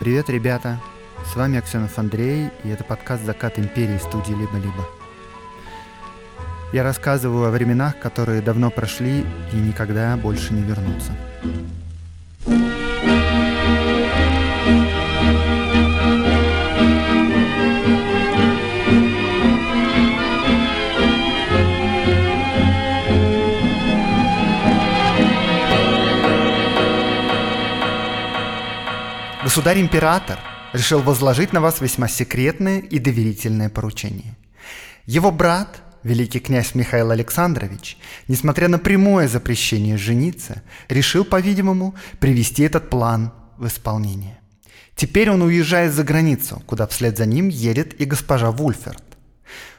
Привет, ребята! С вами Аксенов Андрей, и это подкаст «Закат империи» студии «Либо-либо». Я рассказываю о временах, которые давно прошли и никогда больше не вернутся. Государь-император решил возложить на вас весьма секретное и доверительное поручение. Его брат, великий князь Михаил Александрович, несмотря на прямое запрещение жениться, решил, по-видимому, привести этот план в исполнение. Теперь он уезжает за границу, куда вслед за ним едет и госпожа Вульферт.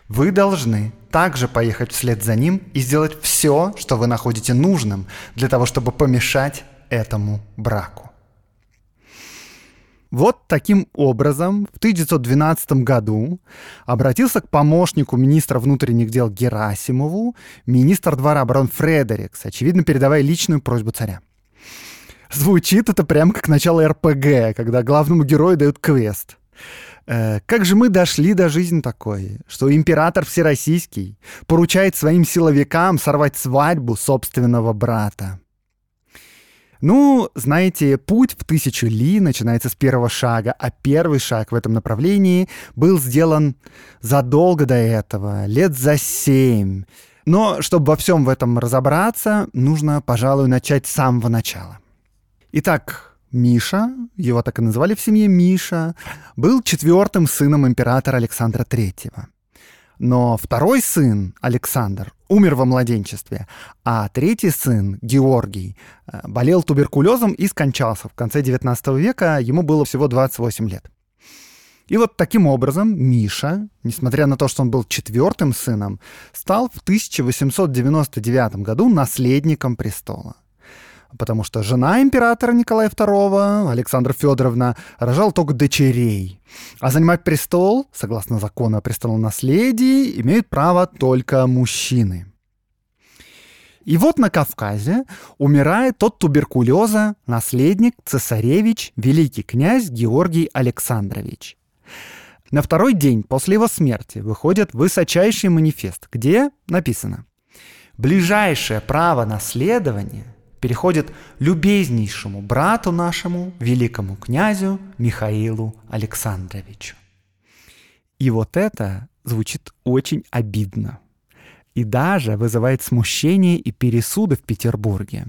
Вы должны также поехать вслед за ним и сделать все, что вы находите нужным для того, чтобы помешать этому браку. Вот таким образом в 1912 году обратился к помощнику министра внутренних дел Герасимову министр двора обороны Фредерикс, очевидно передавая личную просьбу царя. Звучит это прямо как начало РПГ, когда главному герою дают квест. Э, как же мы дошли до жизни такой, что император всероссийский поручает своим силовикам сорвать свадьбу собственного брата? Ну, знаете, путь в тысячу ли начинается с первого шага, а первый шаг в этом направлении был сделан задолго до этого, лет за семь. Но чтобы во всем в этом разобраться, нужно, пожалуй, начать с самого начала. Итак, Миша, его так и называли в семье Миша, был четвертым сыном императора Александра Третьего. Но второй сын, Александр, умер во младенчестве, а третий сын, Георгий, э, болел туберкулезом и скончался. В конце 19 века ему было всего 28 лет. И вот таким образом Миша, несмотря на то, что он был четвертым сыном, стал в 1899 году наследником престола потому что жена императора Николая II, Александра Федоровна, рожала только дочерей. А занимать престол, согласно закону о престолонаследии, имеют право только мужчины. И вот на Кавказе умирает от туберкулеза наследник цесаревич, великий князь Георгий Александрович. На второй день после его смерти выходит высочайший манифест, где написано «Ближайшее право наследования переходит любезнейшему брату нашему, великому князю Михаилу Александровичу. И вот это звучит очень обидно. И даже вызывает смущение и пересуды в Петербурге.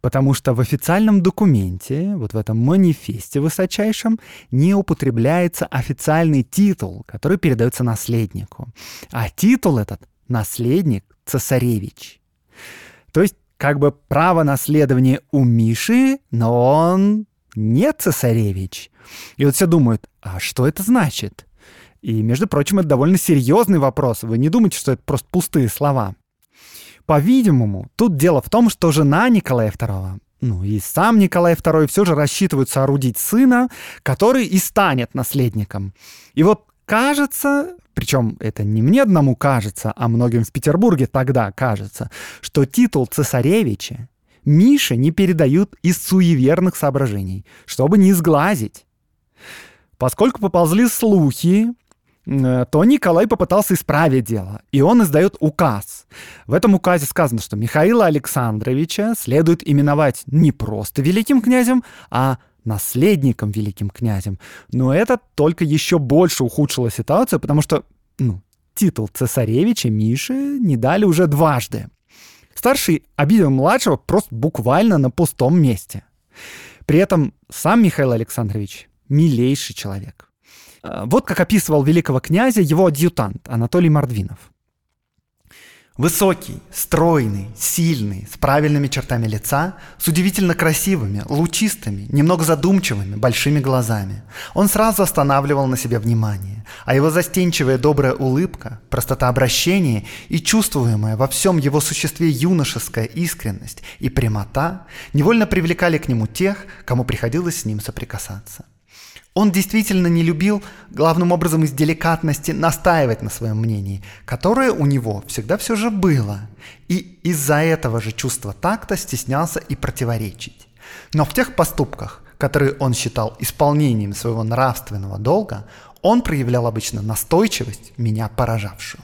Потому что в официальном документе, вот в этом манифесте высочайшем, не употребляется официальный титул, который передается наследнику. А титул этот — наследник цесаревич. То есть как бы право наследования у Миши, но он не цесаревич. И вот все думают, а что это значит? И, между прочим, это довольно серьезный вопрос. Вы не думайте, что это просто пустые слова. По-видимому, тут дело в том, что жена Николая II, ну и сам Николай II все же рассчитывают соорудить сына, который и станет наследником. И вот кажется, причем это не мне одному кажется, а многим в Петербурге тогда кажется, что титул цесаревича Мише не передают из суеверных соображений, чтобы не сглазить. Поскольку поползли слухи, э, то Николай попытался исправить дело, и он издает указ. В этом указе сказано, что Михаила Александровича следует именовать не просто великим князем, а наследником великим князем. Но это только еще больше ухудшило ситуацию, потому что ну, титул цесаревича Миши не дали уже дважды. Старший обидел младшего просто буквально на пустом месте. При этом сам Михаил Александрович милейший человек. А, вот как описывал великого князя его адъютант Анатолий Мордвинов. Высокий, стройный, сильный, с правильными чертами лица, с удивительно красивыми, лучистыми, немного задумчивыми, большими глазами. Он сразу останавливал на себе внимание, а его застенчивая добрая улыбка, простота обращения и чувствуемая во всем его существе юношеская искренность и прямота невольно привлекали к нему тех, кому приходилось с ним соприкасаться. Он действительно не любил, главным образом из деликатности, настаивать на своем мнении, которое у него всегда все же было, и из-за этого же чувства такта стеснялся и противоречить. Но в тех поступках, которые он считал исполнением своего нравственного долга, он проявлял обычно настойчивость, меня поражавшую.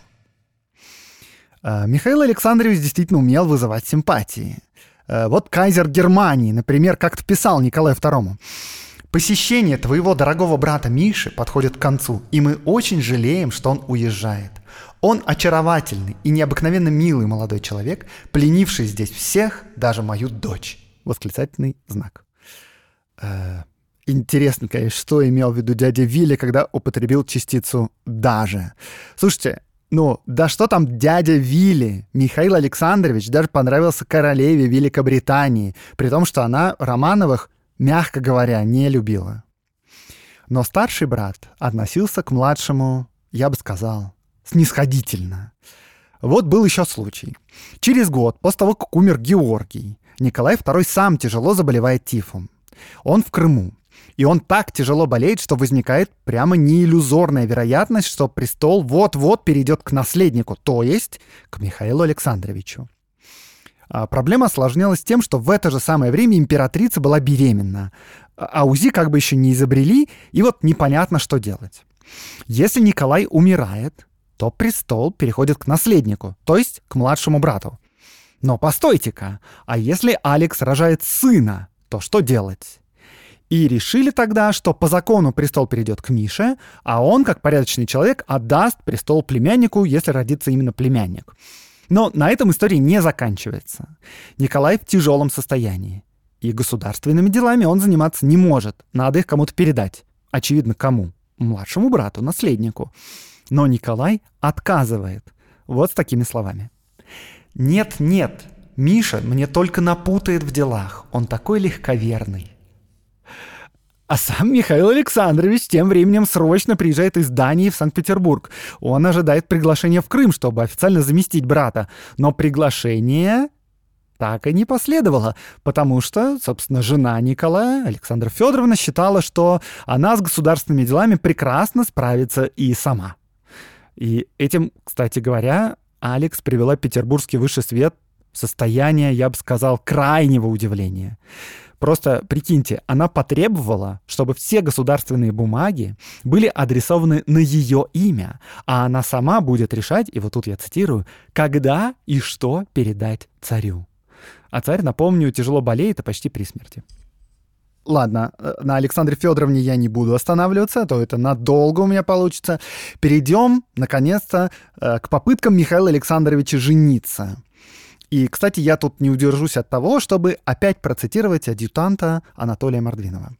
Э, Михаил Александрович действительно умел вызывать симпатии. Э, вот кайзер Германии, например, как-то писал Николаю II. Посещение твоего дорогого брата Миши подходит к концу, и мы очень жалеем, что он уезжает. Он очаровательный и необыкновенно милый молодой человек, пленивший здесь всех, даже мою дочь. Восклицательный знак. Э, интересно, конечно, что имел в виду дядя Вилли, когда употребил частицу «даже». Слушайте, ну, да что там дядя Вилли? Михаил Александрович даже понравился королеве Великобритании, при том, что она Романовых мягко говоря, не любила. Но старший брат относился к младшему, я бы сказал, снисходительно. Вот был еще случай. Через год, после того, как умер Георгий, Николай II сам тяжело заболевает тифом. Он в Крыму. И он так тяжело болеет, что возникает прямо неиллюзорная вероятность, что престол вот-вот перейдет к наследнику, то есть к Михаилу Александровичу. А проблема осложнялась тем, что в это же самое время императрица была беременна, а УЗИ как бы еще не изобрели, и вот непонятно, что делать. Если Николай умирает, то престол переходит к наследнику, то есть к младшему брату. Но постойте-ка, а если Алекс рожает сына, то что делать? И решили тогда, что по закону престол перейдет к Мише, а он, как порядочный человек, отдаст престол племяннику, если родится именно племянник. Но на этом история не заканчивается. Николай в тяжелом состоянии. И государственными делами он заниматься не может. Надо их кому-то передать. Очевидно, кому? Младшему брату, наследнику. Но Николай отказывает. Вот с такими словами. «Нет, нет, Миша мне только напутает в делах. Он такой легковерный. А сам Михаил Александрович тем временем срочно приезжает из Дании в Санкт-Петербург. Он ожидает приглашения в Крым, чтобы официально заместить брата. Но приглашение так и не последовало, потому что, собственно, жена Николая, Александра Федоровна, считала, что она с государственными делами прекрасно справится и сама. И этим, кстати говоря, Алекс привела петербургский высший свет в состояние, я бы сказал, крайнего удивления. Просто прикиньте, она потребовала, чтобы все государственные бумаги были адресованы на ее имя, а она сама будет решать, и вот тут я цитирую, когда и что передать царю. А царь, напомню, тяжело болеет и почти при смерти. Ладно, э, на Александре Федоровне я не буду останавливаться, а то это надолго у меня получится. Перейдем, наконец-то, э, к попыткам Михаила Александровича жениться. И, кстати, я тут не удержусь от того, чтобы опять процитировать адъютанта Анатолия Мордвинова.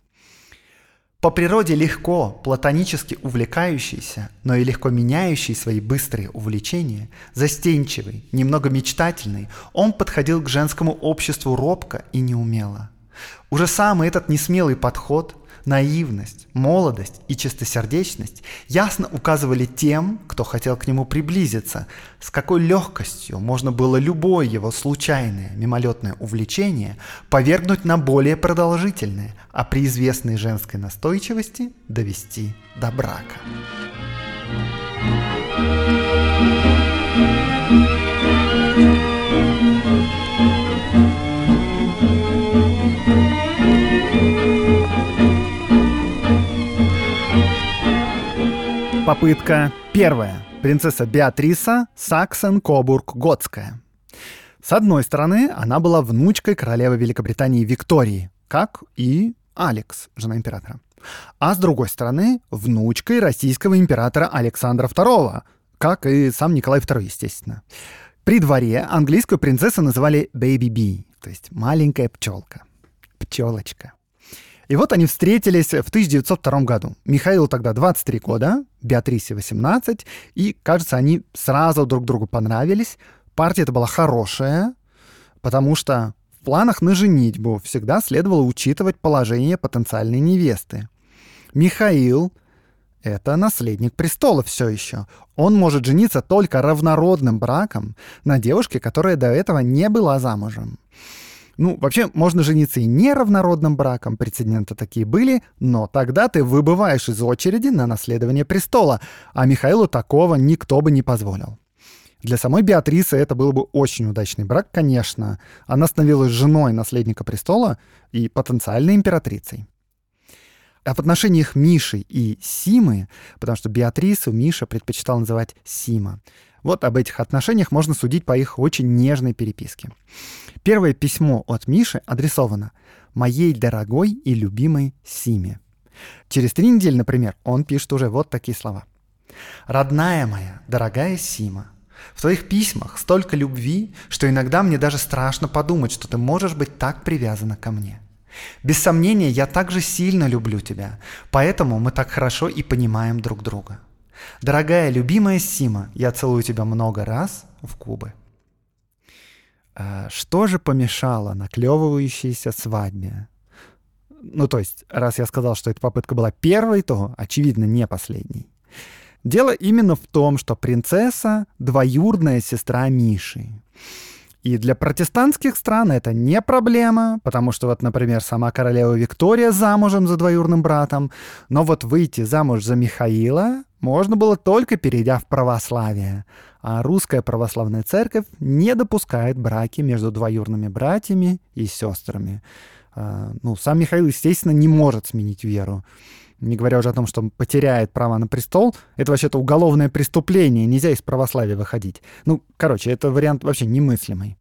По природе легко, платонически увлекающийся, но и легко меняющий свои быстрые увлечения, застенчивый, немного мечтательный, он подходил к женскому обществу робко и неумело. Уже самый этот несмелый подход наивность, молодость и чистосердечность ясно указывали тем, кто хотел к нему приблизиться, с какой легкостью можно было любое его случайное мимолетное увлечение повергнуть на более продолжительное, а при известной женской настойчивости довести до брака. Попытка первая. Принцесса Беатриса Саксен-Кобург-Готская. С одной стороны, она была внучкой королевы Великобритании Виктории, как и Алекс, жена императора. А с другой стороны, внучкой российского императора Александра II, как и сам Николай II, естественно. При дворе английскую принцессу называли Baby Bee, то есть маленькая пчелка. Пчелочка. И вот они встретились в 1902 году. Михаилу тогда 23 года, Беатрисе 18, и, кажется, они сразу друг другу понравились. Партия это была хорошая, потому что в планах на женитьбу всегда следовало учитывать положение потенциальной невесты. Михаил — это наследник престола все еще. Он может жениться только равнородным браком на девушке, которая до этого не была замужем. Ну, вообще, можно жениться и неравнородным браком, прецеденты такие были, но тогда ты выбываешь из очереди на наследование престола, а Михаилу такого никто бы не позволил. Для самой Беатрисы это был бы очень удачный брак, конечно. Она становилась женой наследника престола и потенциальной императрицей. А в отношениях Миши и Симы, потому что Беатрису Миша предпочитал называть Сима, вот об этих отношениях можно судить по их очень нежной переписке. Первое письмо от Миши адресовано «Моей дорогой и любимой Симе». Через три недели, например, он пишет уже вот такие слова. «Родная моя, дорогая Сима, в твоих письмах столько любви, что иногда мне даже страшно подумать, что ты можешь быть так привязана ко мне. Без сомнения, я также сильно люблю тебя, поэтому мы так хорошо и понимаем друг друга. Дорогая, любимая Сима, я целую тебя много раз в губы. А что же помешало наклевывающейся свадьбе? Ну, то есть, раз я сказал, что эта попытка была первой, то, очевидно, не последней. Дело именно в том, что принцесса — двоюродная сестра Миши. И для протестантских стран это не проблема, потому что вот, например, сама королева Виктория замужем за двоюродным братом, но вот выйти замуж за Михаила можно было только перейдя в православие, а русская православная церковь не допускает браки между двоюродными братьями и сестрами. А, ну, сам Михаил, естественно, не может сменить веру. Не говоря уже о том, что он потеряет право на престол. Это вообще-то уголовное преступление, нельзя из православия выходить. Ну, короче, это вариант вообще немыслимый.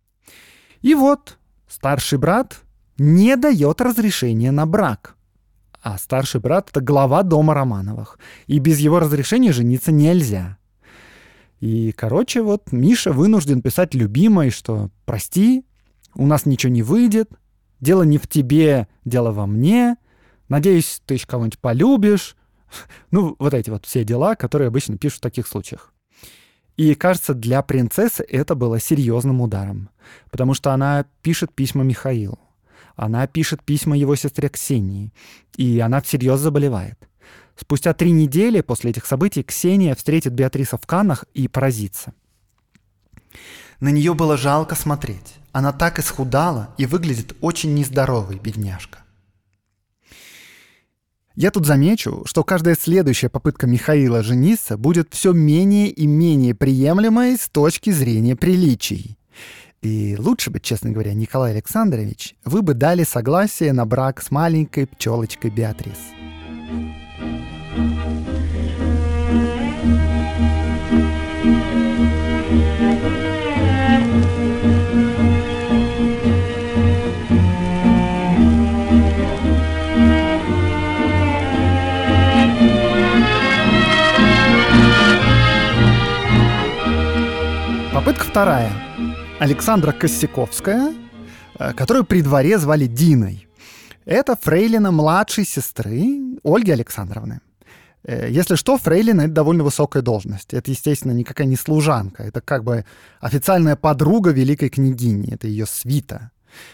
И вот старший брат не дает разрешения на брак. А старший брат — это глава дома Романовых. И без его разрешения жениться нельзя. И, короче, вот Миша вынужден писать любимой, что «прости, у нас ничего не выйдет, Дело не в тебе, дело во мне. Надеюсь, ты еще кого-нибудь полюбишь. Ну, вот эти вот все дела, которые обычно пишут в таких случаях. И кажется, для принцессы это было серьезным ударом, потому что она пишет письма Михаилу, она пишет письма его сестре Ксении, и она всерьез заболевает. Спустя три недели после этих событий Ксения встретит Беатриса в Каннах и поразится. На нее было жалко смотреть. Она так исхудала и выглядит очень нездоровой, бедняжка. Я тут замечу, что каждая следующая попытка Михаила жениться будет все менее и менее приемлемой с точки зрения приличий. И лучше бы, честно говоря, Николай Александрович, вы бы дали согласие на брак с маленькой пчелочкой Беатрис. Попытка вторая. Александра Косяковская, э, которую при дворе звали Диной. Это фрейлина младшей сестры Ольги Александровны. Э, если что, фрейлина — это довольно высокая должность. Это, естественно, никакая не служанка. Это как бы официальная подруга великой княгини. Это ее свита.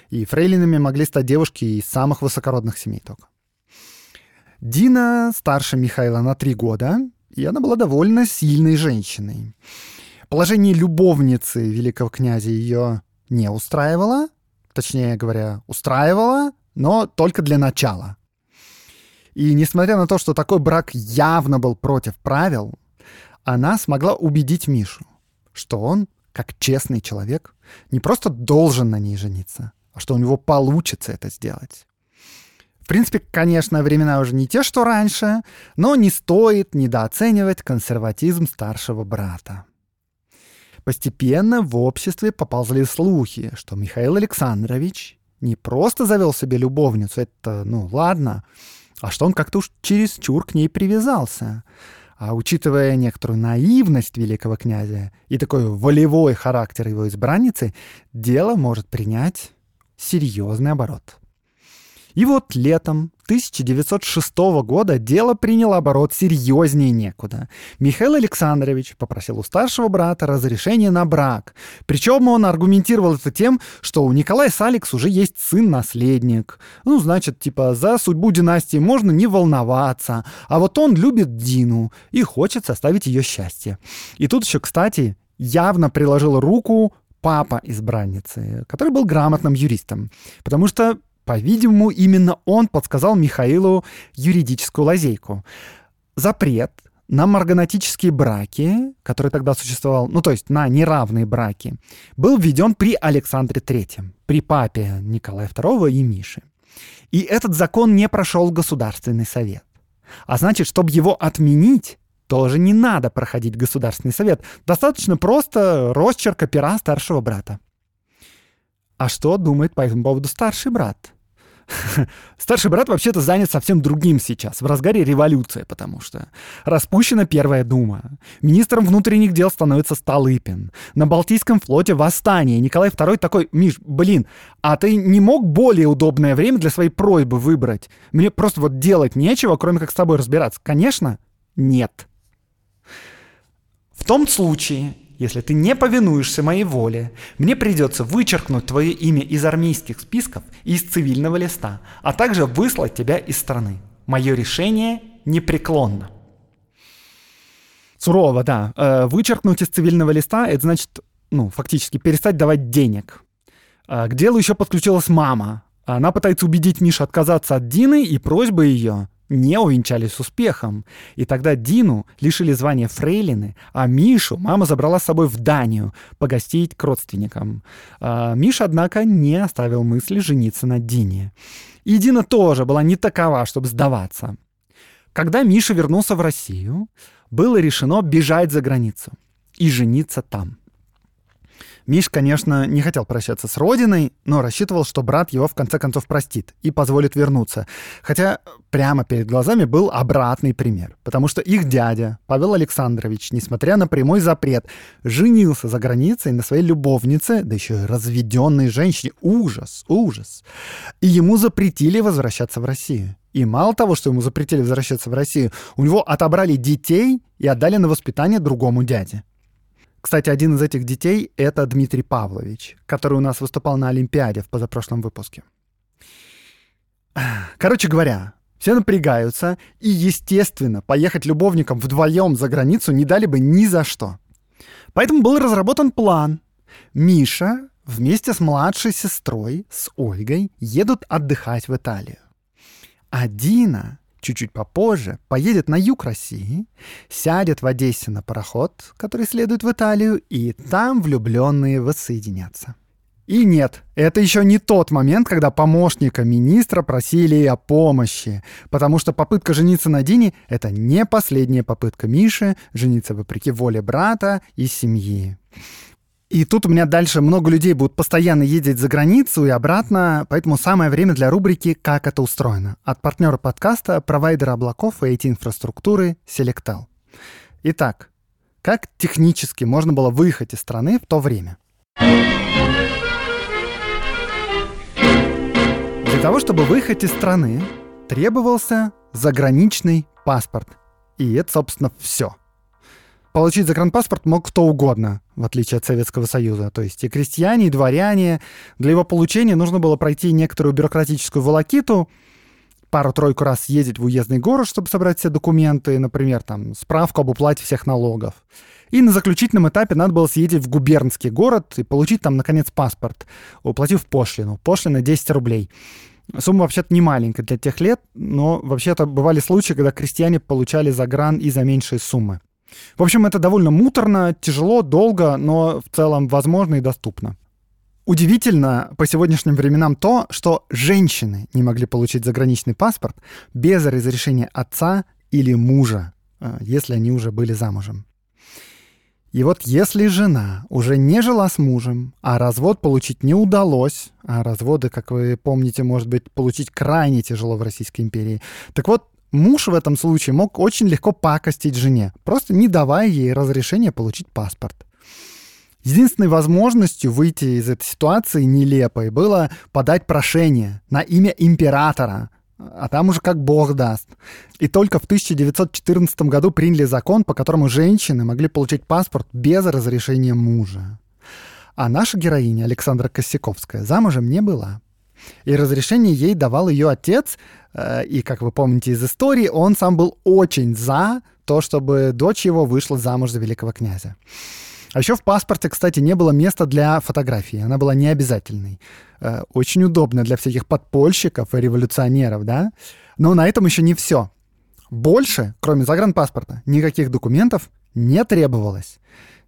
И фрейлинами могли стать девушки из самых высокородных семей только. Дина старше Михаила на три года, и она была довольно сильной женщиной. Положение любовницы великого князя ее не устраивало, точнее говоря, устраивало, но только для начала. И несмотря на то, что такой брак явно был против правил, она смогла убедить Мишу, что он, как честный человек, не просто должен на ней жениться, а что у него получится это сделать. В принципе, конечно, времена уже не те, что раньше, но не стоит недооценивать консерватизм старшего брата. Постепенно в обществе поползли слухи, что Михаил Александрович не просто завел себе любовницу, это, ну, ладно, а что он как-то уж чересчур к ней привязался. А учитывая некоторую наивность великого князя и такой волевой характер его избранницы, дело может принять серьезный оборот. И вот летом 1906 года дело приняло оборот серьезнее некуда. Михаил Александрович попросил у старшего брата разрешения на брак. Причем он аргументировал это тем, что у Николая с Алекс уже есть сын-наследник. Ну, значит, типа, за судьбу династии можно не волноваться. А вот он любит Дину и хочет составить ее счастье. И тут еще, кстати, явно приложил руку папа избранницы, который был грамотным юристом. Потому что по-видимому, именно он подсказал Михаилу юридическую лазейку. Запрет на марганатические браки, который тогда существовал, ну то есть на неравные браки, был введен при Александре III, при папе Николая II и Миши. И этот закон не прошел Государственный совет. А значит, чтобы его отменить, тоже не надо проходить Государственный совет. Достаточно просто росчерка пера старшего брата. А что думает по этому поводу старший брат? Старший брат вообще-то занят совсем другим сейчас, в разгаре революции, потому что распущена Первая Дума. Министром внутренних дел становится Столыпин. На Балтийском флоте восстание. Николай II такой, Миш, блин, а ты не мог более удобное время для своей просьбы выбрать? Мне просто вот делать нечего, кроме как с тобой разбираться. Конечно, нет. В том случае, если ты не повинуешься моей воле, мне придется вычеркнуть твое имя из армейских списков и из цивильного листа, а также выслать тебя из страны. Мое решение непреклонно. Сурово, да. Э, вычеркнуть из цивильного листа, это значит, ну, фактически перестать давать денег. Э, к делу еще подключилась мама. Она пытается убедить Мишу отказаться от Дины, и просьба ее не увенчались успехом. И тогда Дину лишили звания фрейлины, а Мишу мама забрала с собой в Данию погостить к родственникам. А Миша, однако, не оставил мысли жениться на Дине. И Дина тоже была не такова, чтобы сдаваться. Когда Миша вернулся в Россию, было решено бежать за границу и жениться там. Миш, конечно, не хотел прощаться с родиной, но рассчитывал, что брат его в конце концов простит и позволит вернуться. Хотя прямо перед глазами был обратный пример, потому что их дядя, Павел Александрович, несмотря на прямой запрет, женился за границей на своей любовнице, да еще и разведенной женщине. Ужас, ужас. И ему запретили возвращаться в Россию. И мало того, что ему запретили возвращаться в Россию, у него отобрали детей и отдали на воспитание другому дяде. Кстати, один из этих детей — это Дмитрий Павлович, который у нас выступал на Олимпиаде в позапрошлом выпуске. Короче говоря, все напрягаются, и, естественно, поехать любовникам вдвоем за границу не дали бы ни за что. Поэтому был разработан план. Миша вместе с младшей сестрой, с Ольгой, едут отдыхать в Италию. А Дина чуть-чуть попозже, поедет на юг России, сядет в Одессе на пароход, который следует в Италию, и там влюбленные воссоединятся. И нет, это еще не тот момент, когда помощника министра просили о помощи, потому что попытка жениться на Дине — это не последняя попытка Миши жениться вопреки воле брата и семьи. И тут у меня дальше много людей будут постоянно ездить за границу и обратно, поэтому самое время для рубрики «Как это устроено» от партнера подкаста, провайдера облаков и IT-инфраструктуры Selectal. Итак, как технически можно было выехать из страны в то время? Для того, чтобы выехать из страны, требовался заграничный паспорт. И это, собственно, все — получить загранпаспорт мог кто угодно, в отличие от Советского Союза. То есть и крестьяне, и дворяне. Для его получения нужно было пройти некоторую бюрократическую волокиту, пару-тройку раз ездить в уездный город, чтобы собрать все документы, например, там, справку об уплате всех налогов. И на заключительном этапе надо было съездить в губернский город и получить там, наконец, паспорт, уплатив пошлину. Пошлина 10 рублей. Сумма вообще-то не маленькая для тех лет, но вообще-то бывали случаи, когда крестьяне получали загран и за меньшие суммы. В общем, это довольно муторно, тяжело, долго, но в целом возможно и доступно. Удивительно по сегодняшним временам то, что женщины не могли получить заграничный паспорт без разрешения отца или мужа, э, если они уже были замужем. И вот если жена уже не жила с мужем, а развод получить не удалось, а разводы, как вы помните, может быть, получить крайне тяжело в Российской империи, так вот, Муж в этом случае мог очень легко пакостить жене, просто не давая ей разрешения получить паспорт. Единственной возможностью выйти из этой ситуации нелепой было подать прошение на имя императора, а там уже как бог даст. И только в 1914 году приняли закон, по которому женщины могли получить паспорт без разрешения мужа. А наша героиня, Александра Косяковская, замужем не была. И разрешение ей давал ее отец, э, и, как вы помните из истории, он сам был очень за то, чтобы дочь его вышла замуж за великого князя. А еще в паспорте, кстати, не было места для фотографии. Она была необязательной. Э, очень удобно для всяких подпольщиков и революционеров, да? Но на этом еще не все. Больше, кроме загранпаспорта, никаких документов не требовалось.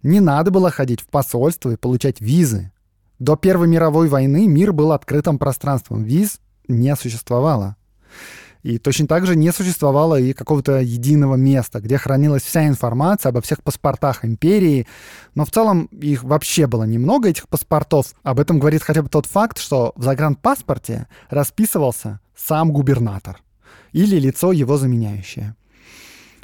Не надо было ходить в посольство и получать визы. До Первой мировой войны мир был открытым пространством. Виз не существовало. И точно так же не существовало и какого-то единого места, где хранилась вся информация обо всех паспортах империи. Но в целом их вообще было немного, этих паспортов. Об этом говорит хотя бы тот факт, что в загранпаспорте расписывался сам губернатор или лицо его заменяющее.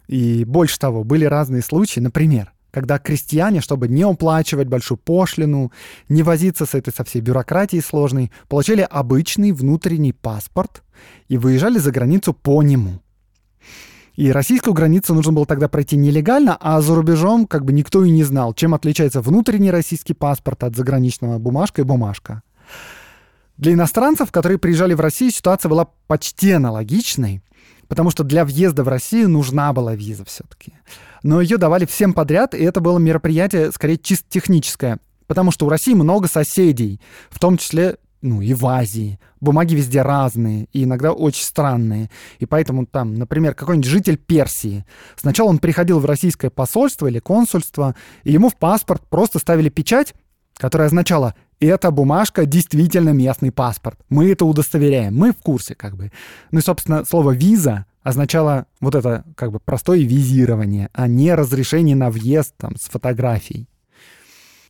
И больше того, были разные случаи, например, когда крестьяне, чтобы не уплачивать большую пошлину, не возиться с этой со всей бюрократией сложной, получали обычный внутренний паспорт и выезжали за границу по нему. И российскую границу нужно было тогда пройти нелегально, а за рубежом как бы никто и не знал, чем отличается внутренний российский паспорт от заграничного бумажка и бумажка. Для иностранцев, которые приезжали в Россию, ситуация была почти аналогичной, потому что для въезда в Россию нужна была виза все-таки но ее давали всем подряд, и это было мероприятие скорее чисто техническое, потому что у России много соседей, в том числе ну, и в Азии. Бумаги везде разные, и иногда очень странные. И поэтому там, например, какой-нибудь житель Персии. Сначала он приходил в российское посольство или консульство, и ему в паспорт просто ставили печать, которая означала «эта бумажка действительно местный паспорт». Мы это удостоверяем, мы в курсе как бы. Ну и, собственно, слово «виза» означало вот это как бы простое визирование, а не разрешение на въезд там, с фотографией.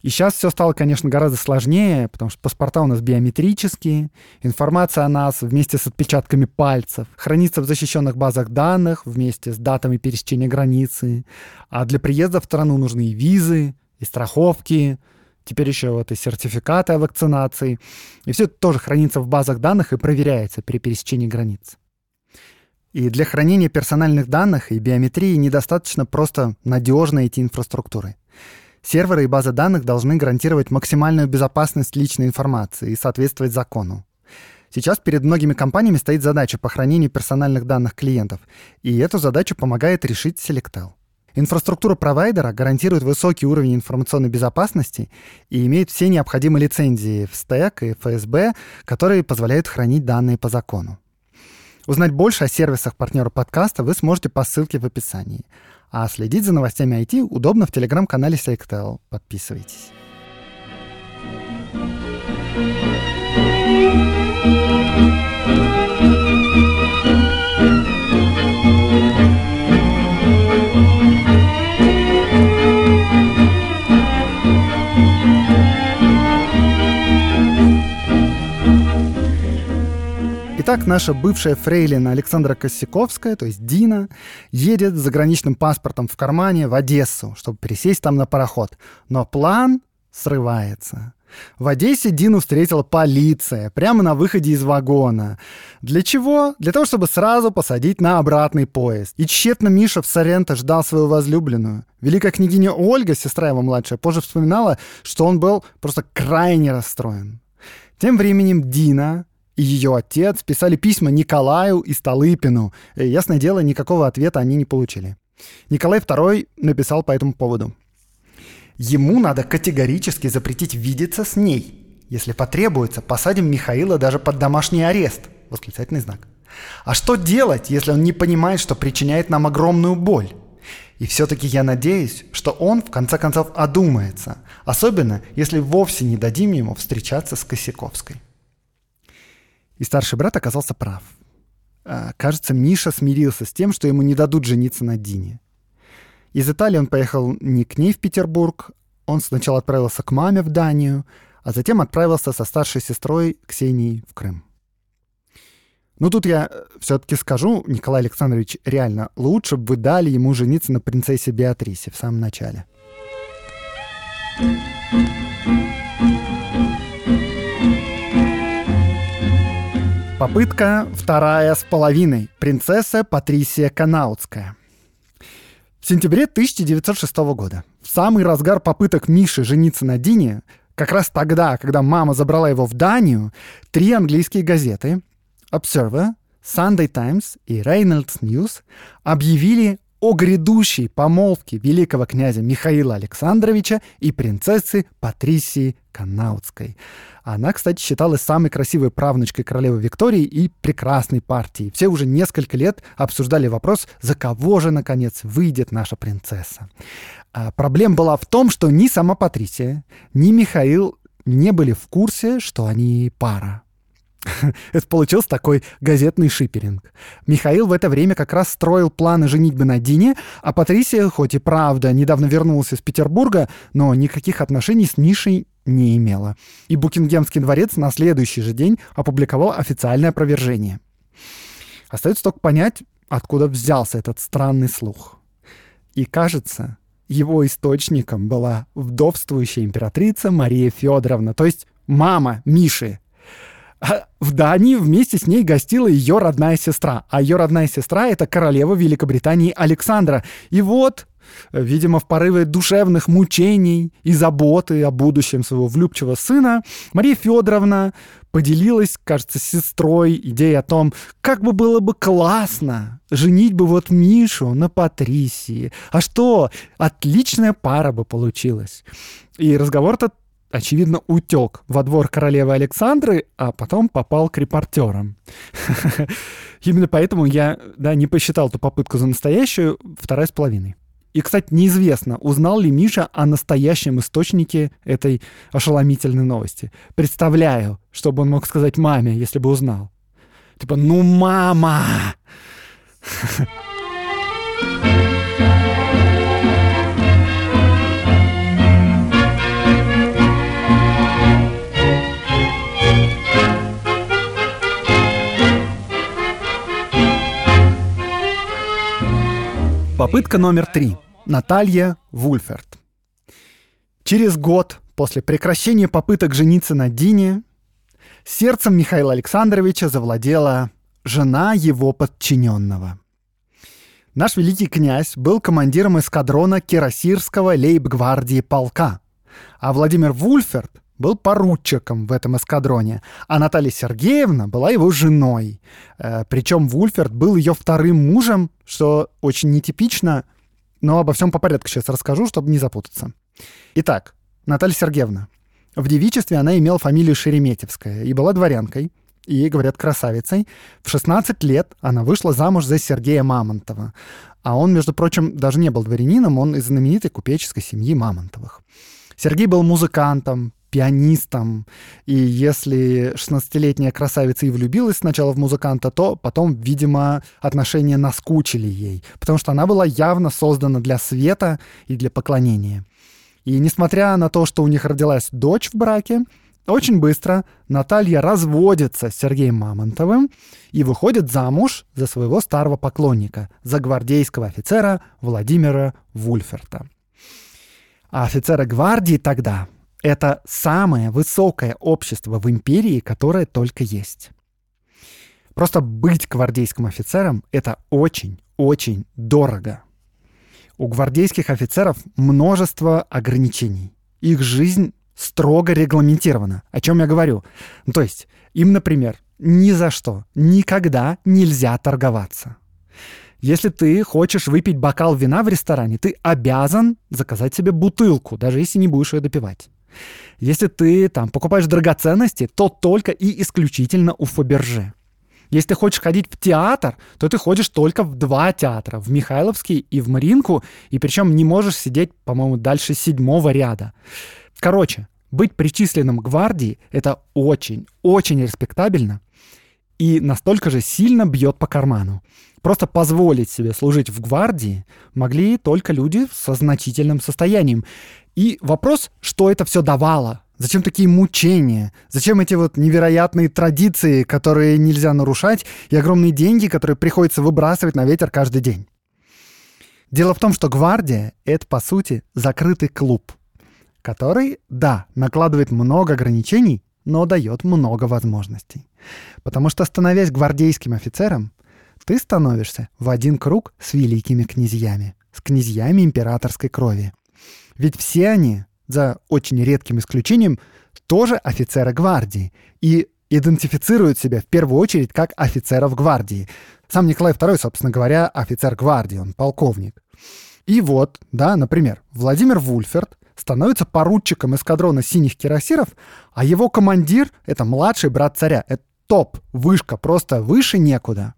И сейчас все стало, конечно, гораздо сложнее, потому что паспорта у нас биометрические, информация о нас вместе с отпечатками пальцев хранится в защищенных базах данных вместе с датами пересечения границы, а для приезда в страну нужны и визы, и страховки, теперь еще вот и сертификаты о вакцинации. И все это тоже хранится в базах данных и проверяется при пересечении границ. И для хранения персональных данных и биометрии недостаточно просто надежной IT-инфраструктуры. Серверы и базы данных должны гарантировать максимальную безопасность личной информации и соответствовать закону. Сейчас перед многими компаниями стоит задача по хранению персональных данных клиентов, и эту задачу помогает решить Selectel. Инфраструктура провайдера гарантирует высокий уровень информационной безопасности и имеет все необходимые лицензии в СТЭК и ФСБ, которые позволяют хранить данные по закону. Узнать больше о сервисах партнера подкаста вы сможете по ссылке в описании. А следить за новостями IT удобно в телеграм-канале Selectel. Подписывайтесь. Итак, наша бывшая фрейлина Александра Косяковская, то есть Дина, едет с заграничным паспортом в кармане в Одессу, чтобы пересесть там на пароход. Но план срывается. В Одессе Дину встретила полиция прямо на выходе из вагона. Для чего? Для того, чтобы сразу посадить на обратный поезд. И тщетно Миша в Соренто ждал свою возлюбленную. Великая княгиня Ольга, сестра его младшая, позже вспоминала, что он был просто крайне расстроен. Тем временем Дина, и ее отец писали письма Николаю и Столыпину. И, ясное дело, никакого ответа они не получили. Николай II написал по этому поводу. Ему надо категорически запретить видеться с ней. Если потребуется, посадим Михаила даже под домашний арест. Восклицательный знак. А что делать, если он не понимает, что причиняет нам огромную боль? И все-таки я надеюсь, что он в конце концов одумается, особенно если вовсе не дадим ему встречаться с Косяковской. И старший брат оказался прав. А, кажется, Миша смирился с тем, что ему не дадут жениться на Дине. Из Италии он поехал не к ней в Петербург, он сначала отправился к маме в Данию, а затем отправился со старшей сестрой Ксенией в Крым. Ну тут я э, все-таки скажу, Николай Александрович, реально лучше бы вы дали ему жениться на принцессе Беатрисе в самом начале. Попытка вторая с половиной. Принцесса Патрисия Канаутская. В сентябре 1906 года, в самый разгар попыток Миши жениться на Дине, как раз тогда, когда мама забрала его в Данию, три английские газеты Observer, Sunday Times и Reynolds News объявили о грядущей помолвке великого князя Михаила Александровича и принцессы Патрисии Канаутской. Она, кстати, считалась самой красивой правнучкой королевы Виктории и прекрасной партии. Все уже несколько лет обсуждали вопрос, за кого же, наконец, выйдет наша принцесса. А проблема была в том, что ни сама Патрисия, ни Михаил не были в курсе, что они пара. Это получился такой газетный шиперинг. Михаил в это время как раз строил планы женитьбы на Дине, а Патрисия, хоть и правда, недавно вернулась из Петербурга, но никаких отношений с Мишей не имела. И Букингемский дворец на следующий же день опубликовал официальное опровержение. Остается только понять, откуда взялся этот странный слух. И кажется, его источником была вдовствующая императрица Мария Федоровна, то есть мама Миши. В Дании вместе с ней гостила ее родная сестра, а ее родная сестра — это королева Великобритании Александра. И вот видимо, в порыве душевных мучений и заботы о будущем своего влюбчивого сына, Мария Федоровна поделилась, кажется, с сестрой идеей о том, как бы было бы классно женить бы вот Мишу на Патрисии. А что? Отличная пара бы получилась. И разговор-то очевидно, утек во двор королевы Александры, а потом попал к репортерам. Именно поэтому я да, не посчитал эту попытку за настоящую вторая с половиной. И, кстати, неизвестно, узнал ли Миша о настоящем источнике этой ошеломительной новости. Представляю, чтобы он мог сказать маме, если бы узнал. Типа, ну мама! Попытка номер три. Наталья Вульферт. Через год после прекращения попыток жениться на Дине, сердцем Михаила Александровича завладела жена его подчиненного. Наш великий князь был командиром эскадрона Кирасирского лейб-гвардии полка, а Владимир Вульферт был поручиком в этом эскадроне, а Наталья Сергеевна была его женой. Э, причем Вульферт был ее вторым мужем, что очень нетипично но обо всем по порядку сейчас расскажу, чтобы не запутаться. Итак, Наталья Сергеевна. В девичестве она имела фамилию Шереметьевская и была дворянкой, и, говорят, красавицей. В 16 лет она вышла замуж за Сергея Мамонтова. А он, между прочим, даже не был дворянином, он из знаменитой купеческой семьи Мамонтовых. Сергей был музыкантом, пианистом. И если 16-летняя красавица и влюбилась сначала в музыканта, то потом, видимо, отношения наскучили ей, потому что она была явно создана для света и для поклонения. И несмотря на то, что у них родилась дочь в браке, очень быстро Наталья разводится с Сергеем Мамонтовым и выходит замуж за своего старого поклонника, за гвардейского офицера Владимира Вульферта. А офицеры гвардии тогда это самое высокое общество в империи, которое только есть. Просто быть гвардейским офицером — это очень-очень дорого. У гвардейских офицеров множество ограничений. Их жизнь строго регламентирована. О чем я говорю? Ну, то есть им, например, ни за что, никогда нельзя торговаться. Если ты хочешь выпить бокал вина в ресторане, ты обязан заказать себе бутылку, даже если не будешь ее допивать. Если ты там покупаешь драгоценности, то только и исключительно у Фаберже. Если ты хочешь ходить в театр, то ты ходишь только в два театра, в Михайловский и в Маринку, и причем не можешь сидеть, по-моему, дальше седьмого ряда. Короче, быть причисленным к гвардии — это очень, очень респектабельно и настолько же сильно бьет по карману. Просто позволить себе служить в гвардии могли только люди со значительным состоянием. И вопрос, что это все давало? Зачем такие мучения? Зачем эти вот невероятные традиции, которые нельзя нарушать, и огромные деньги, которые приходится выбрасывать на ветер каждый день? Дело в том, что гвардия — это, по сути, закрытый клуб, который, да, накладывает много ограничений, но дает много возможностей. Потому что, становясь гвардейским офицером, ты становишься в один круг с великими князьями, с князьями императорской крови. Ведь все они, за очень редким исключением, тоже офицеры гвардии и идентифицируют себя в первую очередь как офицеров гвардии. Сам Николай II, собственно говоря, офицер гвардии, он полковник. И вот, да, например, Владимир Вульферт становится поручиком эскадрона синих кирасиров, а его командир — это младший брат царя. Это топ, вышка, просто выше некуда.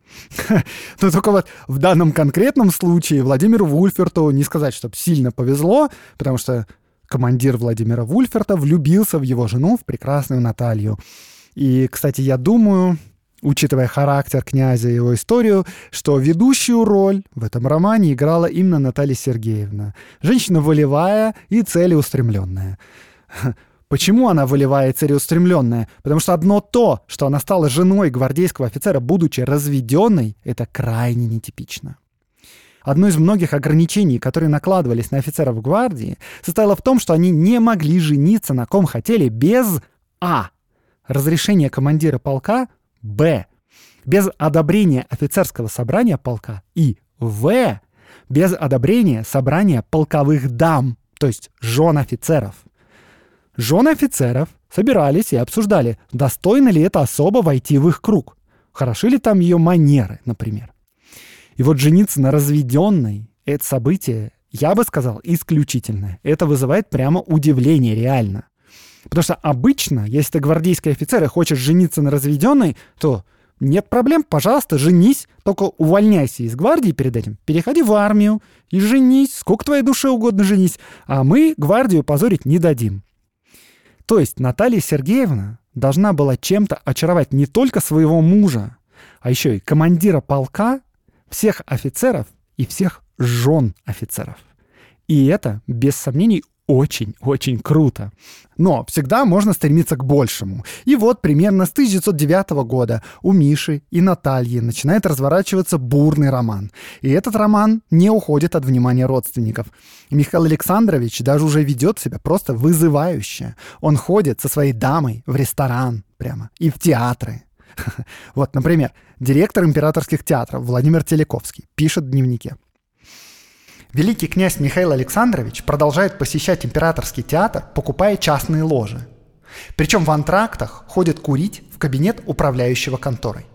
Но только вот в данном конкретном случае Владимиру Вульферту не сказать, чтобы сильно повезло, потому что командир Владимира Вульферта влюбился в его жену, в прекрасную Наталью. И, кстати, я думаю, учитывая характер князя и его историю, что ведущую роль в этом романе играла именно Наталья Сергеевна. Женщина волевая и целеустремленная. Почему она волевая и целеустремленная? Потому что одно то, что она стала женой гвардейского офицера, будучи разведенной, это крайне нетипично. Одно из многих ограничений, которые накладывались на офицеров гвардии, состояло в том, что они не могли жениться на ком хотели без А. Разрешения командира полка, Б. Без одобрения офицерского собрания полка и В. Без одобрения собрания полковых дам, то есть жен офицеров. Жены офицеров собирались и обсуждали, достойно ли это особо войти в их круг, хороши ли там ее манеры, например. И вот жениться на разведенной — это событие, я бы сказал, исключительное. Это вызывает прямо удивление реально. Потому что обычно, если ты гвардейский офицер и хочешь жениться на разведенной, то нет проблем, пожалуйста, женись, только увольняйся из гвардии перед этим, переходи в армию и женись, сколько твоей душе угодно женись, а мы гвардию позорить не дадим. То есть Наталья Сергеевна должна была чем-то очаровать не только своего мужа, а еще и командира полка всех офицеров и всех жен офицеров. И это, без сомнений, очень-очень круто. Но всегда можно стремиться к большему. И вот примерно с 1909 года у Миши и Натальи начинает разворачиваться бурный роман. И этот роман не уходит от внимания родственников. Михаил Александрович даже уже ведет себя просто вызывающе. Он ходит со своей дамой в ресторан прямо и в театры. Вот, например, директор императорских театров Владимир Телековский пишет в дневнике. Великий князь Михаил Александрович продолжает посещать императорский театр, покупая частные ложи. Причем в антрактах ходит курить в кабинет управляющего конторой.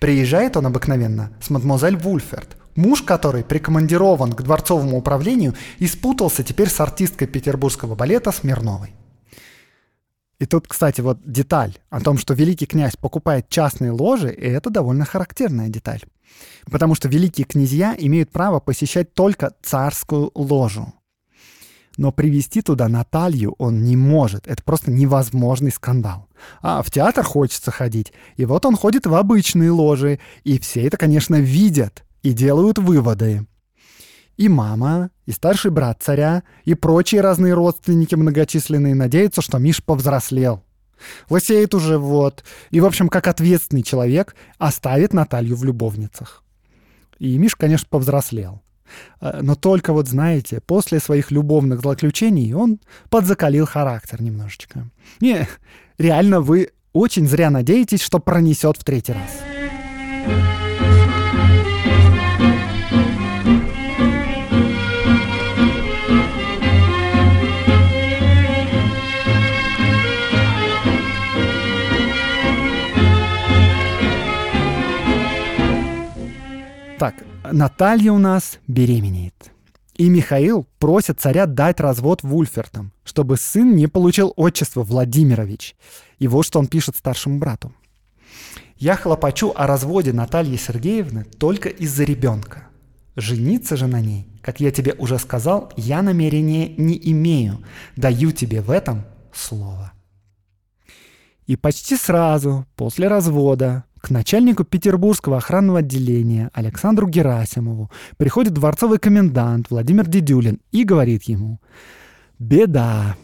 Приезжает он обыкновенно с мадемуазель Вульферт, муж которой прикомандирован к дворцовому управлению и спутался теперь с артисткой петербургского балета Смирновой. И тут, кстати, вот деталь о том, что великий князь покупает частные ложи, и это довольно характерная деталь. Потому что великие князья имеют право посещать только царскую ложу. Но привести туда Наталью он не может. Это просто невозможный скандал. А в театр хочется ходить. И вот он ходит в обычные ложи. И все это, конечно, видят и делают выводы. И мама, и старший брат царя, и прочие разные родственники многочисленные надеются, что Миш повзрослел. Лысеет уже вот. И, в общем, как ответственный человек, оставит Наталью в любовницах. И Миш, конечно, повзрослел. Э, но только вот, знаете, после своих любовных злоключений он подзакалил характер немножечко. Не, реально вы очень зря надеетесь, что пронесет в третий раз. Так, Наталья у нас беременеет. И Михаил просит царя дать развод Вульфертам, чтобы сын не получил отчество Владимирович. И вот что он пишет старшему брату. «Я хлопочу о разводе Натальи Сергеевны только из-за ребенка. Жениться же на ней, как я тебе уже сказал, я намерения не имею. Даю тебе в этом слово». И почти сразу после развода к начальнику Петербургского охранного отделения Александру Герасимову приходит дворцовый комендант Владимир Дедюлин и говорит ему «Беда».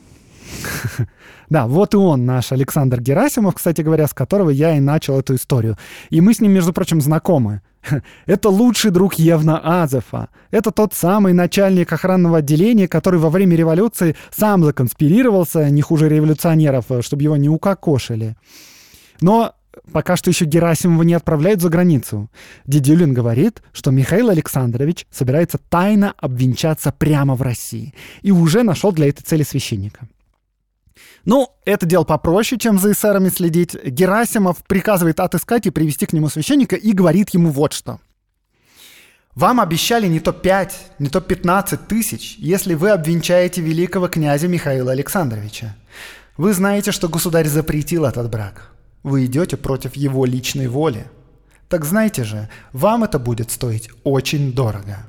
Да, вот и он, наш Александр Герасимов, кстати говоря, с которого я и начал эту историю. И мы с ним, между прочим, знакомы. Это лучший друг Евна Азефа. Это тот самый начальник охранного отделения, который во время революции сам законспирировался, не хуже революционеров, чтобы его не укокошили. Но пока что еще Герасимова не отправляют за границу. Дедюлин говорит, что Михаил Александрович собирается тайно обвенчаться прямо в России и уже нашел для этой цели священника. Ну, это дело попроще, чем за эсерами следить. Герасимов приказывает отыскать и привести к нему священника и говорит ему вот что. Вам обещали не то 5, не то 15 тысяч, если вы обвенчаете великого князя Михаила Александровича. Вы знаете, что государь запретил этот брак. Вы идете против его личной воли. Так знаете же, вам это будет стоить очень дорого.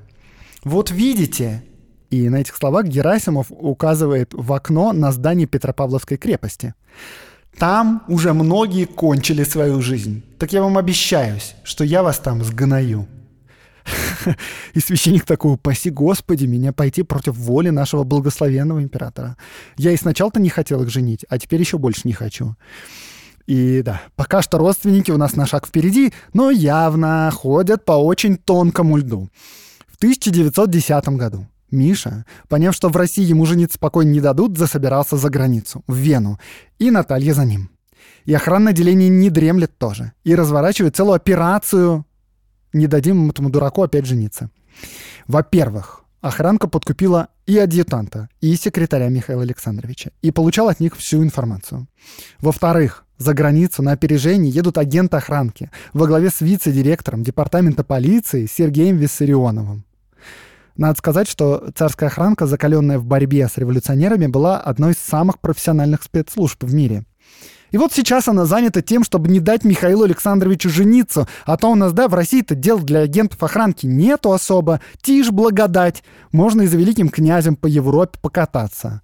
Вот видите, и на этих словах Герасимов указывает в окно на здание Петропавловской крепости. Там уже многие кончили свою жизнь. Так я вам обещаюсь, что я вас там сгною. И священник такой, упаси Господи, меня пойти против воли нашего благословенного императора. Я и сначала-то не хотел их женить, а теперь еще больше не хочу. И да, пока что родственники у нас на шаг впереди, но явно ходят по очень тонкому льду. В 1910 году Миша, поняв, что в России ему жениться спокойно не дадут, засобирался за границу, в Вену, и Наталья за ним. И охранное отделение не дремлет тоже, и разворачивает целую операцию «Не дадим этому дураку опять жениться». Во-первых, охранка подкупила и адъютанта, и секретаря Михаила Александровича, и получал от них всю информацию. Во-вторых, за границу на опережение едут агенты охранки во главе с вице-директором департамента полиции Сергеем Виссарионовым. Надо сказать, что царская охранка, закаленная в борьбе с революционерами, была одной из самых профессиональных спецслужб в мире. И вот сейчас она занята тем, чтобы не дать Михаилу Александровичу жениться. А то у нас, да, в России-то дел для агентов охранки нету особо. Тишь благодать. Можно и за великим князем по Европе покататься.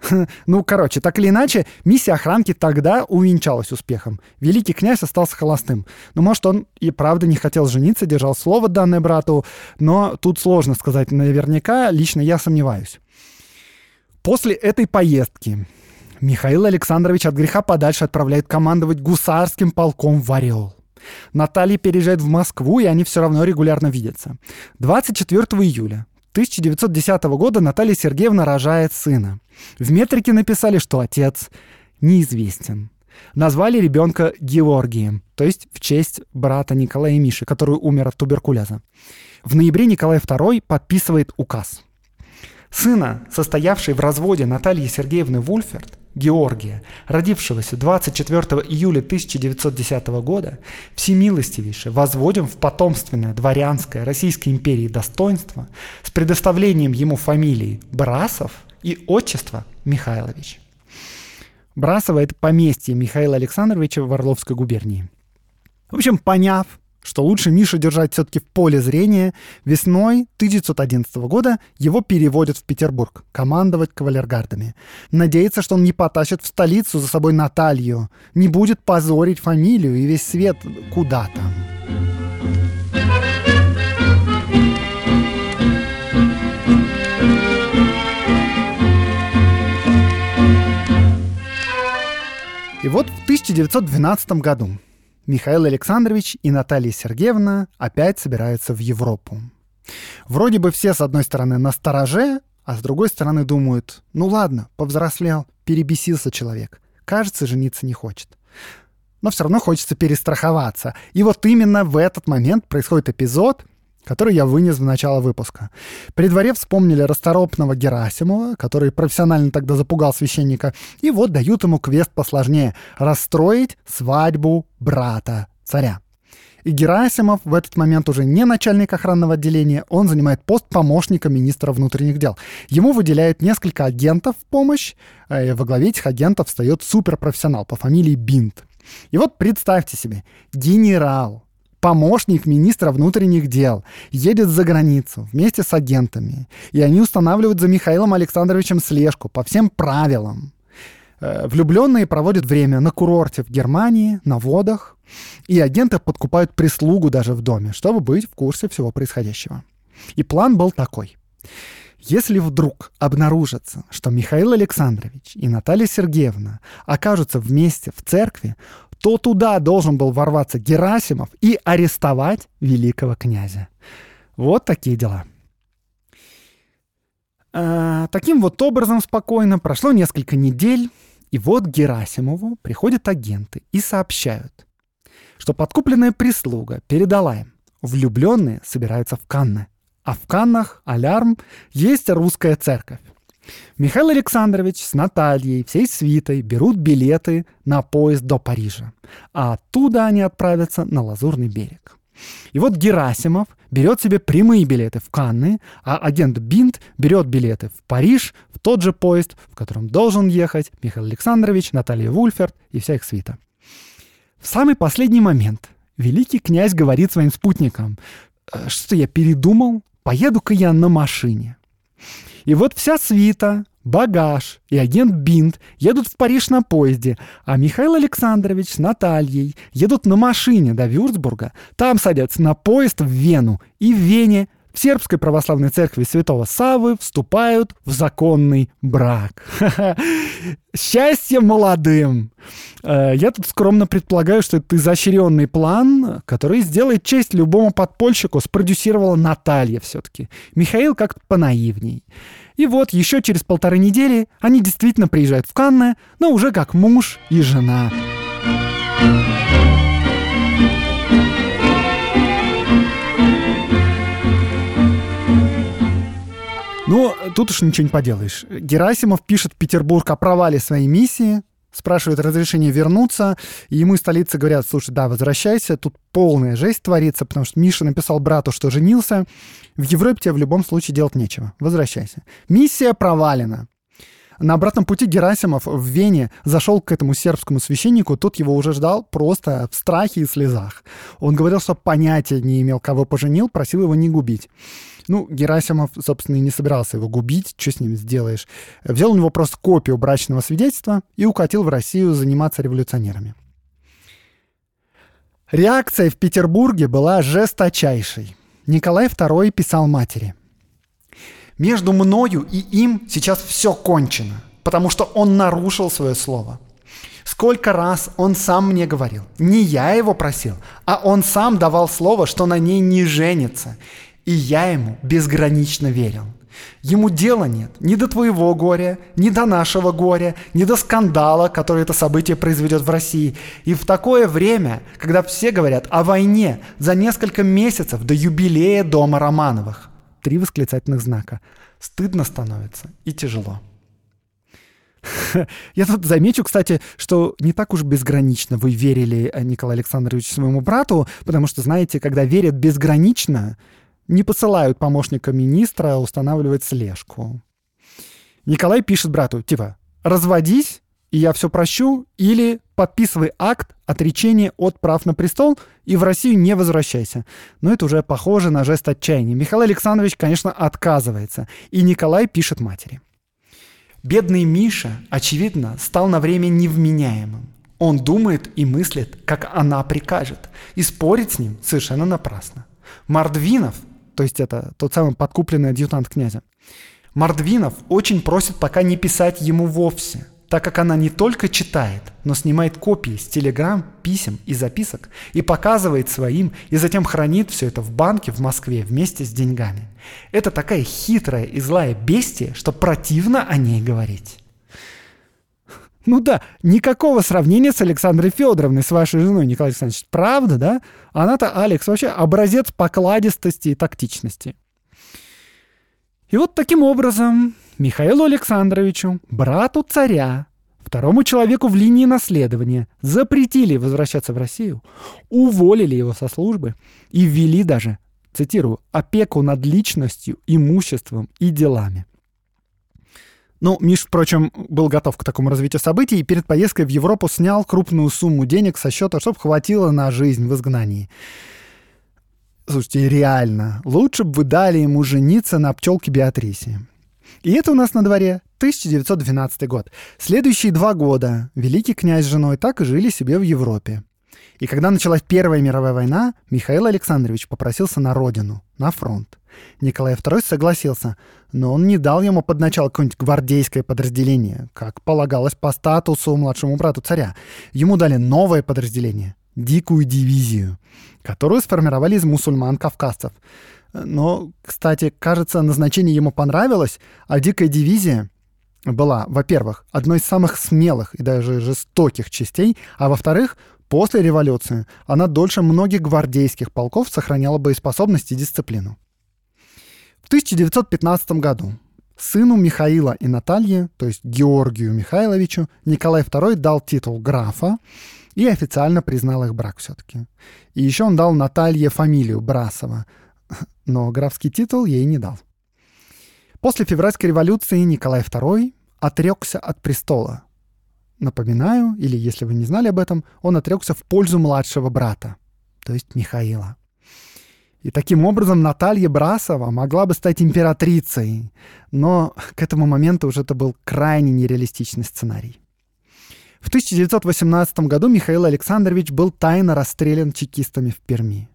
Ну, короче, так или иначе, миссия охранки тогда увенчалась успехом. Великий князь остался холостым. Ну, может, он и правда не хотел жениться, держал слово данное брату, но тут сложно сказать наверняка, лично я сомневаюсь. После этой поездки Михаил Александрович от греха подальше отправляет командовать гусарским полком в Орел. Наталья переезжает в Москву, и они все равно регулярно видятся. 24 июля 1910 года Наталья Сергеевна рожает сына. В метрике написали, что отец неизвестен. Назвали ребенка Георгием, то есть в честь брата Николая Миши, который умер от туберкулеза. В ноябре Николай II подписывает указ. Сына, состоявшей в разводе Натальи Сергеевны Вульферт, Георгия, родившегося 24 июля 1910 года, всемилостивейше возводим в потомственное дворянское Российской империи достоинство с предоставлением ему фамилии Брасов и отчества Михайлович. Брасово – это поместье Михаила Александровича в Орловской губернии. В общем, поняв, что лучше Мишу держать все-таки в поле зрения, весной 1911 года его переводят в Петербург командовать кавалергардами. Надеется, что он не потащит в столицу за собой Наталью, не будет позорить фамилию и весь свет куда-то. И вот в 1912 году Михаил Александрович и Наталья Сергеевна опять собираются в Европу. Вроде бы все, с одной стороны, на стороже, а с другой стороны думают, ну ладно, повзрослел, перебесился человек. Кажется, жениться не хочет. Но все равно хочется перестраховаться. И вот именно в этот момент происходит эпизод, который я вынес в начало выпуска. При дворе вспомнили расторопного Герасимова, который профессионально тогда запугал священника, и вот дают ему квест посложнее — расстроить свадьбу брата царя. И Герасимов в этот момент уже не начальник охранного отделения, он занимает пост помощника министра внутренних дел. Ему выделяют несколько агентов в помощь, и во главе этих агентов встает суперпрофессионал по фамилии Бинт. И вот представьте себе, генерал, помощник министра внутренних дел, едет за границу вместе с агентами, и они устанавливают за Михаилом Александровичем слежку по всем правилам. Э, влюбленные проводят время на курорте в Германии, на водах, и агенты подкупают прислугу даже в доме, чтобы быть в курсе всего происходящего. И план был такой. Если вдруг обнаружится, что Михаил Александрович и Наталья Сергеевна окажутся вместе в церкви, то туда должен был ворваться Герасимов и арестовать великого князя. Вот такие дела. А, таким вот образом спокойно прошло несколько недель, и вот Герасимову приходят агенты и сообщают, что подкупленная прислуга передала им, влюбленные собираются в Канны, а в Каннах, алярм, есть русская церковь. Михаил Александрович с Натальей, всей свитой берут билеты на поезд до Парижа, а оттуда они отправятся на Лазурный берег. И вот Герасимов берет себе прямые билеты в Канны, а агент Бинт берет билеты в Париж, в тот же поезд, в котором должен ехать Михаил Александрович, Наталья Вульферт и вся их свита. В самый последний момент великий князь говорит своим спутникам, что я передумал, поеду-ка я на машине. И вот вся свита багаж и агент Бинт едут в Париж на поезде, а Михаил Александрович с Натальей едут на машине до Вюрцбурга, там садятся на поезд в Вену, и в Вене в Сербской православной церкви святого Савы вступают в законный брак. Счастье молодым! Э, я тут скромно предполагаю, что это изощренный план, который сделает честь любому подпольщику, спродюсировала Наталья все-таки. Михаил как-то понаивней. И вот еще через полторы недели они действительно приезжают в Канны, но уже как муж и жена. Ну, тут уж ничего не поделаешь. Герасимов пишет в Петербург о провале своей миссии, спрашивает разрешение вернуться, и ему из столицы говорят, слушай, да, возвращайся, тут полная жесть творится, потому что Миша написал брату, что женился, в Европе тебе в любом случае делать нечего, возвращайся. Миссия провалена. На обратном пути Герасимов в Вене зашел к этому сербскому священнику, тот его уже ждал просто в страхе и слезах. Он говорил, что понятия не имел, кого поженил, просил его не губить. Ну, Герасимов, собственно, и не собирался его губить, что с ним сделаешь. Взял у него просто копию брачного свидетельства и укатил в Россию заниматься революционерами. Реакция в Петербурге была жесточайшей. Николай II писал матери. «Между мною и им сейчас все кончено, потому что он нарушил свое слово. Сколько раз он сам мне говорил, не я его просил, а он сам давал слово, что на ней не женится. И я ему безгранично верил. Ему дела нет ни до твоего горя, ни до нашего горя, ни до скандала, который это событие произведет в России. И в такое время, когда все говорят о войне за несколько месяцев до юбилея дома Романовых. Три восклицательных знака. Стыдно становится и тяжело. Я тут замечу, кстати, что не так уж безгранично вы верили э, Николаю Александровичу своему брату, потому что, знаете, когда верят безгранично, не посылают помощника министра устанавливать слежку. Николай пишет брату, типа, разводись, и я все прощу, или подписывай акт отречения от прав на престол и в Россию не возвращайся. Но это уже похоже на жест отчаяния. Михаил Александрович, конечно, отказывается, и Николай пишет матери. Бедный Миша, очевидно, стал на время невменяемым. Он думает и мыслит, как она прикажет, и спорить с ним совершенно напрасно. Мордвинов то есть это тот самый подкупленный адъютант князя. Мордвинов очень просит пока не писать ему вовсе, так как она не только читает, но снимает копии с телеграмм, писем и записок и показывает своим, и затем хранит все это в банке в Москве вместе с деньгами. Это такая хитрая и злая бестия, что противно о ней говорить. Ну да, никакого сравнения с Александрой Федоровной, с вашей женой, Николай Александрович. Правда, да? Она-то, Алекс, вообще образец покладистости и тактичности. И вот таким образом Михаилу Александровичу, брату царя, второму человеку в линии наследования, запретили возвращаться в Россию, уволили его со службы и ввели даже, цитирую, опеку над личностью, имуществом и делами. Ну, Миш, впрочем, был готов к такому развитию событий и перед поездкой в Европу снял крупную сумму денег со счета, чтобы хватило на жизнь в изгнании. Слушайте, реально, лучше бы вы дали ему жениться на пчелке Беатрисе. И это у нас на дворе 1912 год. Следующие два года великий князь с женой так и жили себе в Европе. И когда началась Первая мировая война, Михаил Александрович попросился на родину, на фронт. Николай II согласился, но он не дал ему под начало какое-нибудь гвардейское подразделение, как полагалось по статусу младшему брату царя. Ему дали новое подразделение — дикую дивизию, которую сформировали из мусульман-кавказцев. Но, кстати, кажется, назначение ему понравилось, а дикая дивизия была, во-первых, одной из самых смелых и даже жестоких частей, а во-вторых, после революции она дольше многих гвардейских полков сохраняла боеспособность и дисциплину. В 1915 году сыну Михаила и Натальи, то есть Георгию Михайловичу, Николай II дал титул графа и официально признал их брак все-таки. И еще он дал Наталье фамилию Брасова, но графский титул ей не дал. После февральской революции Николай II отрекся от престола. Напоминаю, или если вы не знали об этом, он отрекся в пользу младшего брата, то есть Михаила. И таким образом Наталья Брасова могла бы стать императрицей. Но к этому моменту уже это был крайне нереалистичный сценарий. В 1918 году Михаил Александрович был тайно расстрелян чекистами в Перми.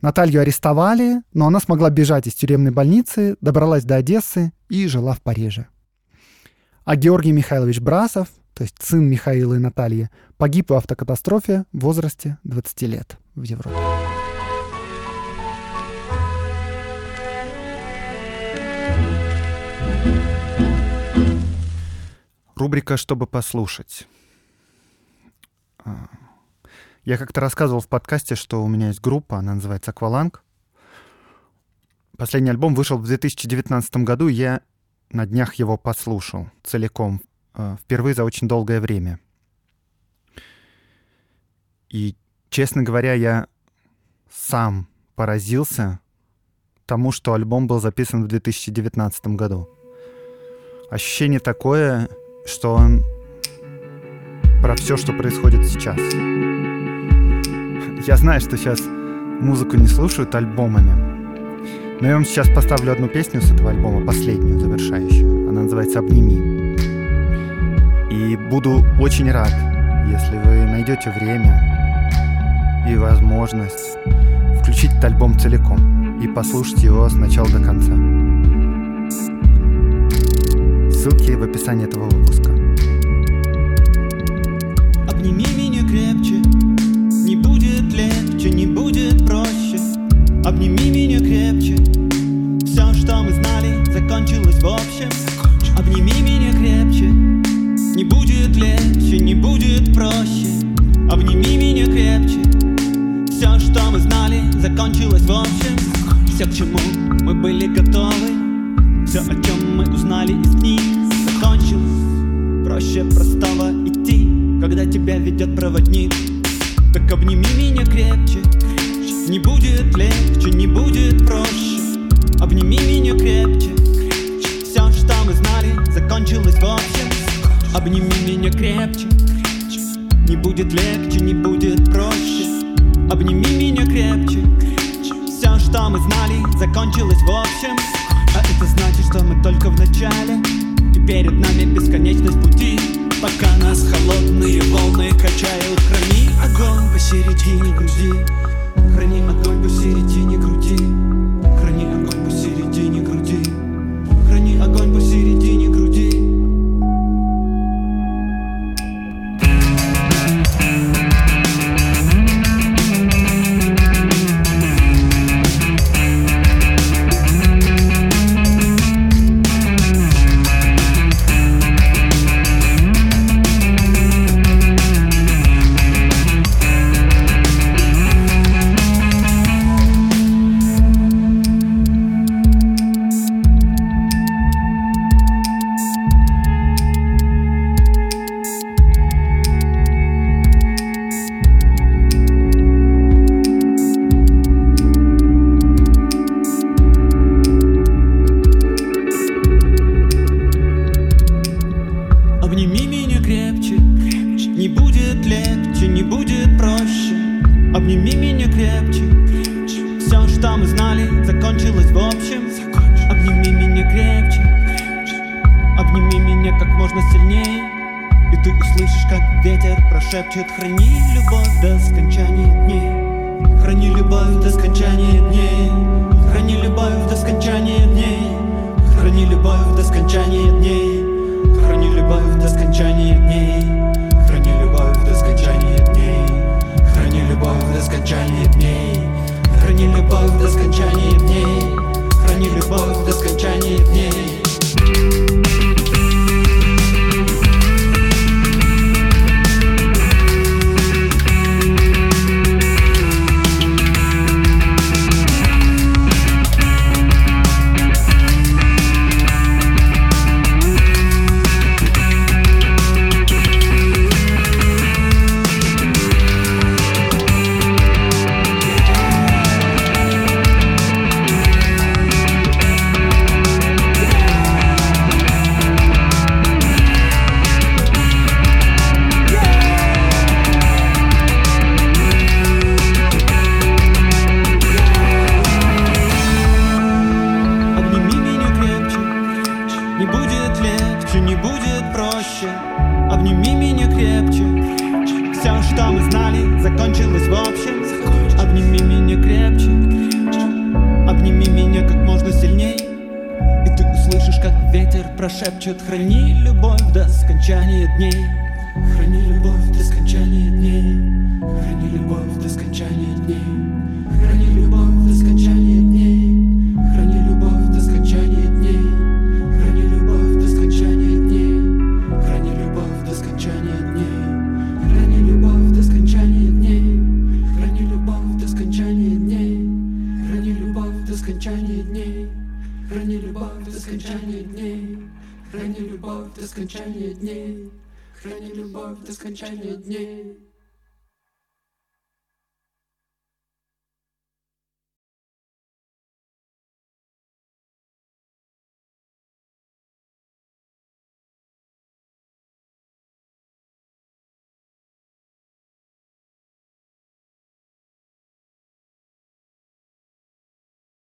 Наталью арестовали, но она смогла бежать из тюремной больницы, добралась до Одессы и жила в Париже. А Георгий Михайлович Брасов, то есть сын Михаила и Натальи, погиб в автокатастрофе в возрасте 20 лет в Европе. Рубрика «Чтобы послушать». Я как-то рассказывал в подкасте, что у меня есть группа, она называется «Акваланг». Последний альбом вышел в 2019 году, и я на днях его послушал целиком, а, впервые за очень долгое время. И, честно говоря, я сам поразился тому, что альбом был записан в 2019 году. Ощущение такое, что он про все, что происходит сейчас. Я знаю, что сейчас музыку не слушают альбомами, но я вам сейчас поставлю одну песню с этого альбома, последнюю, завершающую. Она называется «Обними». И буду очень рад, если вы найдете время и возможность включить этот альбом целиком и послушать его с начала до конца. Ссылки в описании этого выпуска. Обними меня крепче, не будет легче, не будет проще. Обними меня крепче, все, что мы знали, закончилось в общем. Обними меня крепче, не будет легче, не будет проще. Обними меня крепче, все, что мы знали, закончилось в общем. Все, к чему мы были готовы, все, о чем мы узнали из книг Закончилось. Проще простого идти Когда тебя ведет проводник. Так обними меня крепче Не будет легче, не будет проще. Обними меня крепче Все, что мы знали, закончилось в общем Обними меня крепче Не будет легче, не будет проще. Обними меня крепче Все, что мы знали, закончилось в общем это значит, что мы только в начале. И перед нами бесконечность пути. Пока нас холодные волны качают Храни огонь посередине груди. Храни огонь посередине груди